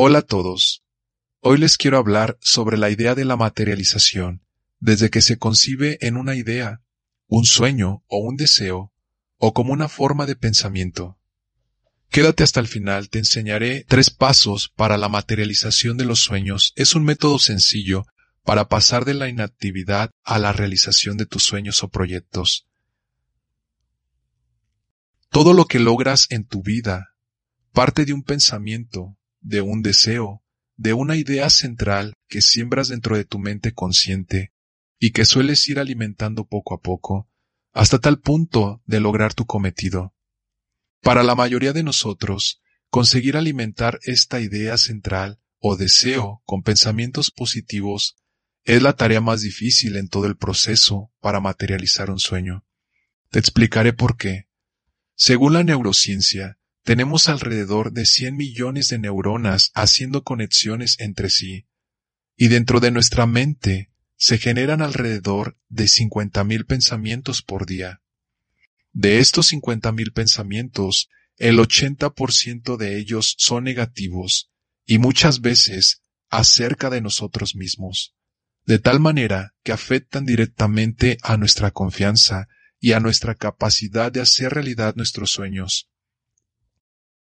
Hola a todos. Hoy les quiero hablar sobre la idea de la materialización, desde que se concibe en una idea, un sueño o un deseo, o como una forma de pensamiento. Quédate hasta el final, te enseñaré tres pasos para la materialización de los sueños. Es un método sencillo para pasar de la inactividad a la realización de tus sueños o proyectos. Todo lo que logras en tu vida parte de un pensamiento, de un deseo, de una idea central que siembras dentro de tu mente consciente y que sueles ir alimentando poco a poco, hasta tal punto de lograr tu cometido. Para la mayoría de nosotros, conseguir alimentar esta idea central o deseo con pensamientos positivos es la tarea más difícil en todo el proceso para materializar un sueño. Te explicaré por qué. Según la neurociencia, tenemos alrededor de 100 millones de neuronas haciendo conexiones entre sí, y dentro de nuestra mente se generan alrededor de 50.000 pensamientos por día. De estos 50.000 pensamientos, el 80% de ellos son negativos y muchas veces acerca de nosotros mismos, de tal manera que afectan directamente a nuestra confianza y a nuestra capacidad de hacer realidad nuestros sueños.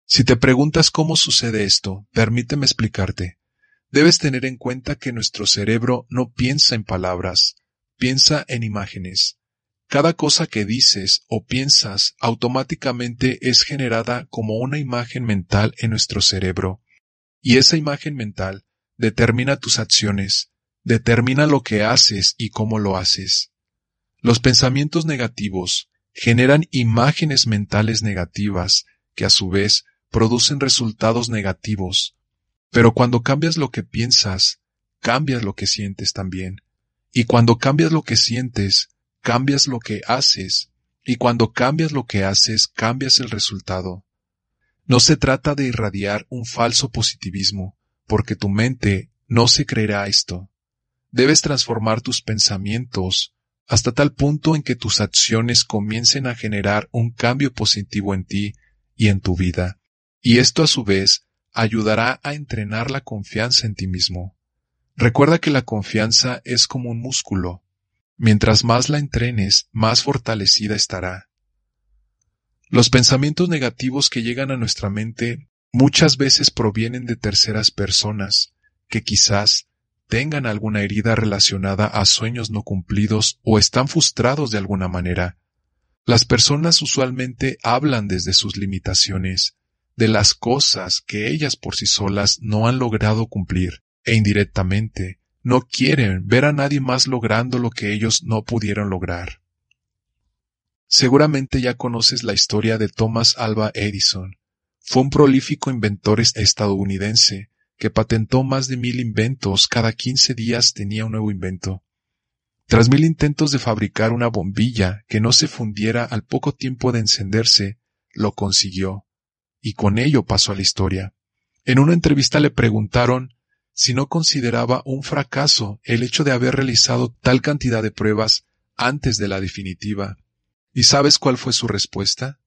Si te preguntas cómo sucede esto, permíteme explicarte. Debes tener en cuenta que nuestro cerebro no piensa en palabras, piensa en imágenes. Cada cosa que dices o piensas automáticamente es generada como una imagen mental en nuestro cerebro, y esa imagen mental determina tus acciones, determina lo que haces y cómo lo haces. Los pensamientos negativos generan imágenes mentales negativas que a su vez producen resultados negativos. Pero cuando cambias lo que piensas, cambias lo que sientes también. Y cuando cambias lo que sientes, cambias lo que haces. Y cuando cambias lo que haces, cambias el resultado. No se trata de irradiar un falso positivismo, porque tu mente no se creerá esto. Debes transformar tus pensamientos hasta tal punto en que tus acciones comiencen a generar un cambio positivo en ti y en tu vida y esto a su vez ayudará a entrenar la confianza en ti mismo. Recuerda que la confianza es como un músculo. Mientras más la entrenes, más fortalecida estará. Los pensamientos negativos que llegan a nuestra mente muchas veces provienen de terceras personas, que quizás tengan alguna herida relacionada a sueños no cumplidos o están frustrados de alguna manera. Las personas usualmente hablan desde sus limitaciones, de las cosas que ellas por sí solas no han logrado cumplir, e indirectamente no quieren ver a nadie más logrando lo que ellos no pudieron lograr. Seguramente ya conoces la historia de Thomas Alva Edison. Fue un prolífico inventor estadounidense que patentó más de mil inventos, cada quince días tenía un nuevo invento. Tras mil intentos de fabricar una bombilla que no se fundiera al poco tiempo de encenderse, lo consiguió y con ello pasó a la historia. En una entrevista le preguntaron si no consideraba un fracaso el hecho de haber realizado tal cantidad de pruebas antes de la definitiva. ¿Y sabes cuál fue su respuesta?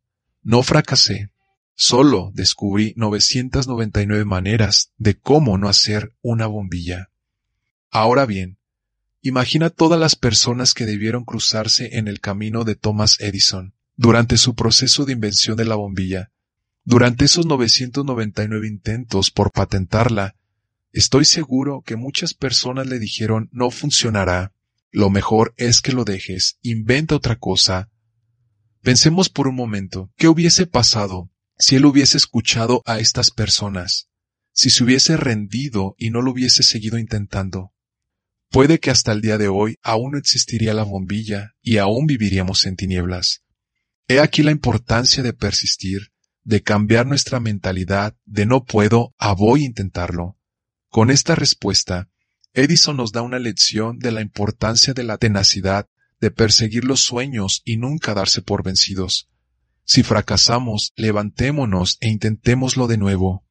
No fracasé. Solo descubrí 999 maneras de cómo no hacer una bombilla. Ahora bien, imagina todas las personas que debieron cruzarse en el camino de Thomas Edison durante su proceso de invención de la bombilla durante esos 999 intentos por patentarla, estoy seguro que muchas personas le dijeron no funcionará, lo mejor es que lo dejes, inventa otra cosa. Pensemos por un momento, ¿qué hubiese pasado si él hubiese escuchado a estas personas? Si se hubiese rendido y no lo hubiese seguido intentando. Puede que hasta el día de hoy aún no existiría la bombilla y aún viviríamos en tinieblas. He aquí la importancia de persistir de cambiar nuestra mentalidad de no puedo a voy a intentarlo. Con esta respuesta, Edison nos da una lección de la importancia de la tenacidad, de perseguir los sueños y nunca darse por vencidos. Si fracasamos, levantémonos e intentémoslo de nuevo.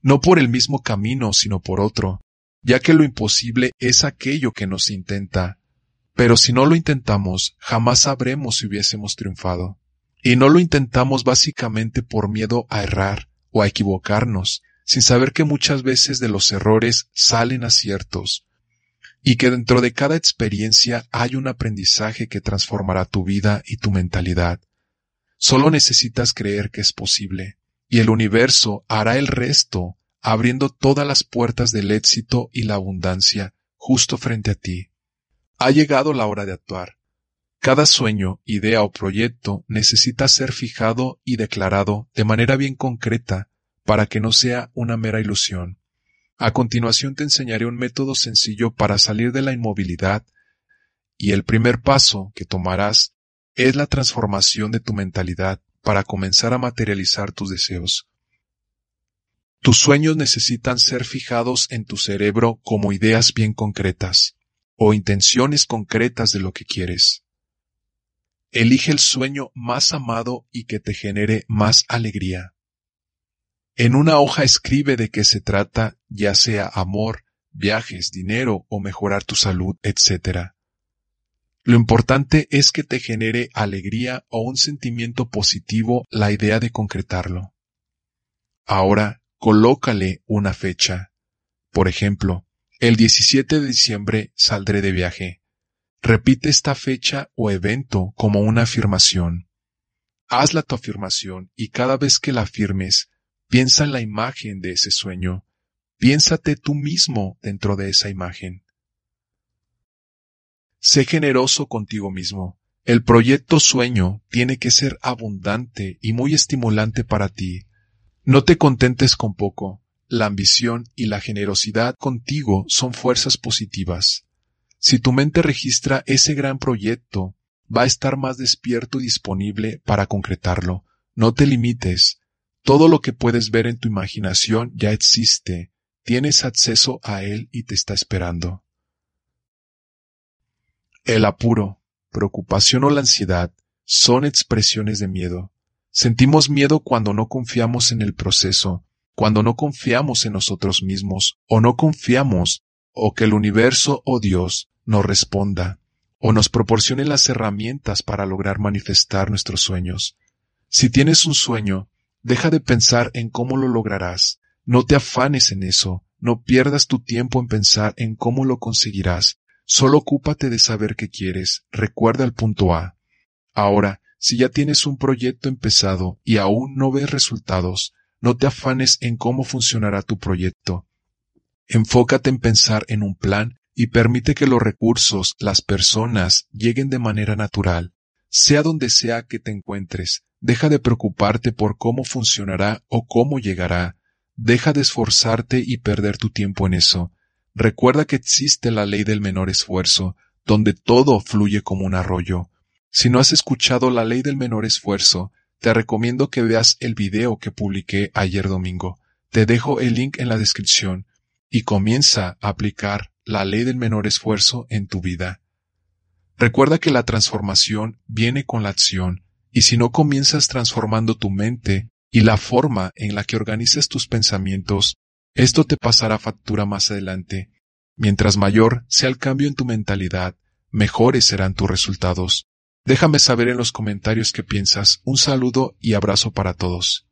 No por el mismo camino, sino por otro, ya que lo imposible es aquello que nos intenta. Pero si no lo intentamos, jamás sabremos si hubiésemos triunfado. Y no lo intentamos básicamente por miedo a errar o a equivocarnos, sin saber que muchas veces de los errores salen aciertos, y que dentro de cada experiencia hay un aprendizaje que transformará tu vida y tu mentalidad. Solo necesitas creer que es posible, y el universo hará el resto, abriendo todas las puertas del éxito y la abundancia justo frente a ti. Ha llegado la hora de actuar. Cada sueño, idea o proyecto necesita ser fijado y declarado de manera bien concreta para que no sea una mera ilusión. A continuación te enseñaré un método sencillo para salir de la inmovilidad y el primer paso que tomarás es la transformación de tu mentalidad para comenzar a materializar tus deseos. Tus sueños necesitan ser fijados en tu cerebro como ideas bien concretas o intenciones concretas de lo que quieres. Elige el sueño más amado y que te genere más alegría. En una hoja escribe de qué se trata, ya sea amor, viajes, dinero o mejorar tu salud, etc. Lo importante es que te genere alegría o un sentimiento positivo la idea de concretarlo. Ahora, colócale una fecha. Por ejemplo, el 17 de diciembre saldré de viaje. Repite esta fecha o evento como una afirmación. Hazla tu afirmación y cada vez que la afirmes, Piensa en la imagen de ese sueño. Piénsate tú mismo dentro de esa imagen. Sé generoso contigo mismo. El proyecto sueño tiene que ser abundante y muy estimulante para ti. No te contentes con poco. La ambición y la generosidad contigo son fuerzas positivas. Si tu mente registra ese gran proyecto, va a estar más despierto y disponible para concretarlo. No te limites. Todo lo que puedes ver en tu imaginación ya existe, tienes acceso a él y te está esperando. El apuro, preocupación o la ansiedad son expresiones de miedo. Sentimos miedo cuando no confiamos en el proceso, cuando no confiamos en nosotros mismos, o no confiamos, o que el universo o Dios nos responda, o nos proporcione las herramientas para lograr manifestar nuestros sueños. Si tienes un sueño, Deja de pensar en cómo lo lograrás. No te afanes en eso. No pierdas tu tiempo en pensar en cómo lo conseguirás. Solo ocúpate de saber qué quieres. Recuerda el punto A. Ahora, si ya tienes un proyecto empezado y aún no ves resultados, no te afanes en cómo funcionará tu proyecto. Enfócate en pensar en un plan y permite que los recursos, las personas, lleguen de manera natural. Sea donde sea que te encuentres, Deja de preocuparte por cómo funcionará o cómo llegará. Deja de esforzarte y perder tu tiempo en eso. Recuerda que existe la ley del menor esfuerzo, donde todo fluye como un arroyo. Si no has escuchado la ley del menor esfuerzo, te recomiendo que veas el video que publiqué ayer domingo. Te dejo el link en la descripción y comienza a aplicar la ley del menor esfuerzo en tu vida. Recuerda que la transformación viene con la acción y si no comienzas transformando tu mente y la forma en la que organizas tus pensamientos, esto te pasará factura más adelante. Mientras mayor sea el cambio en tu mentalidad, mejores serán tus resultados. Déjame saber en los comentarios qué piensas. Un saludo y abrazo para todos.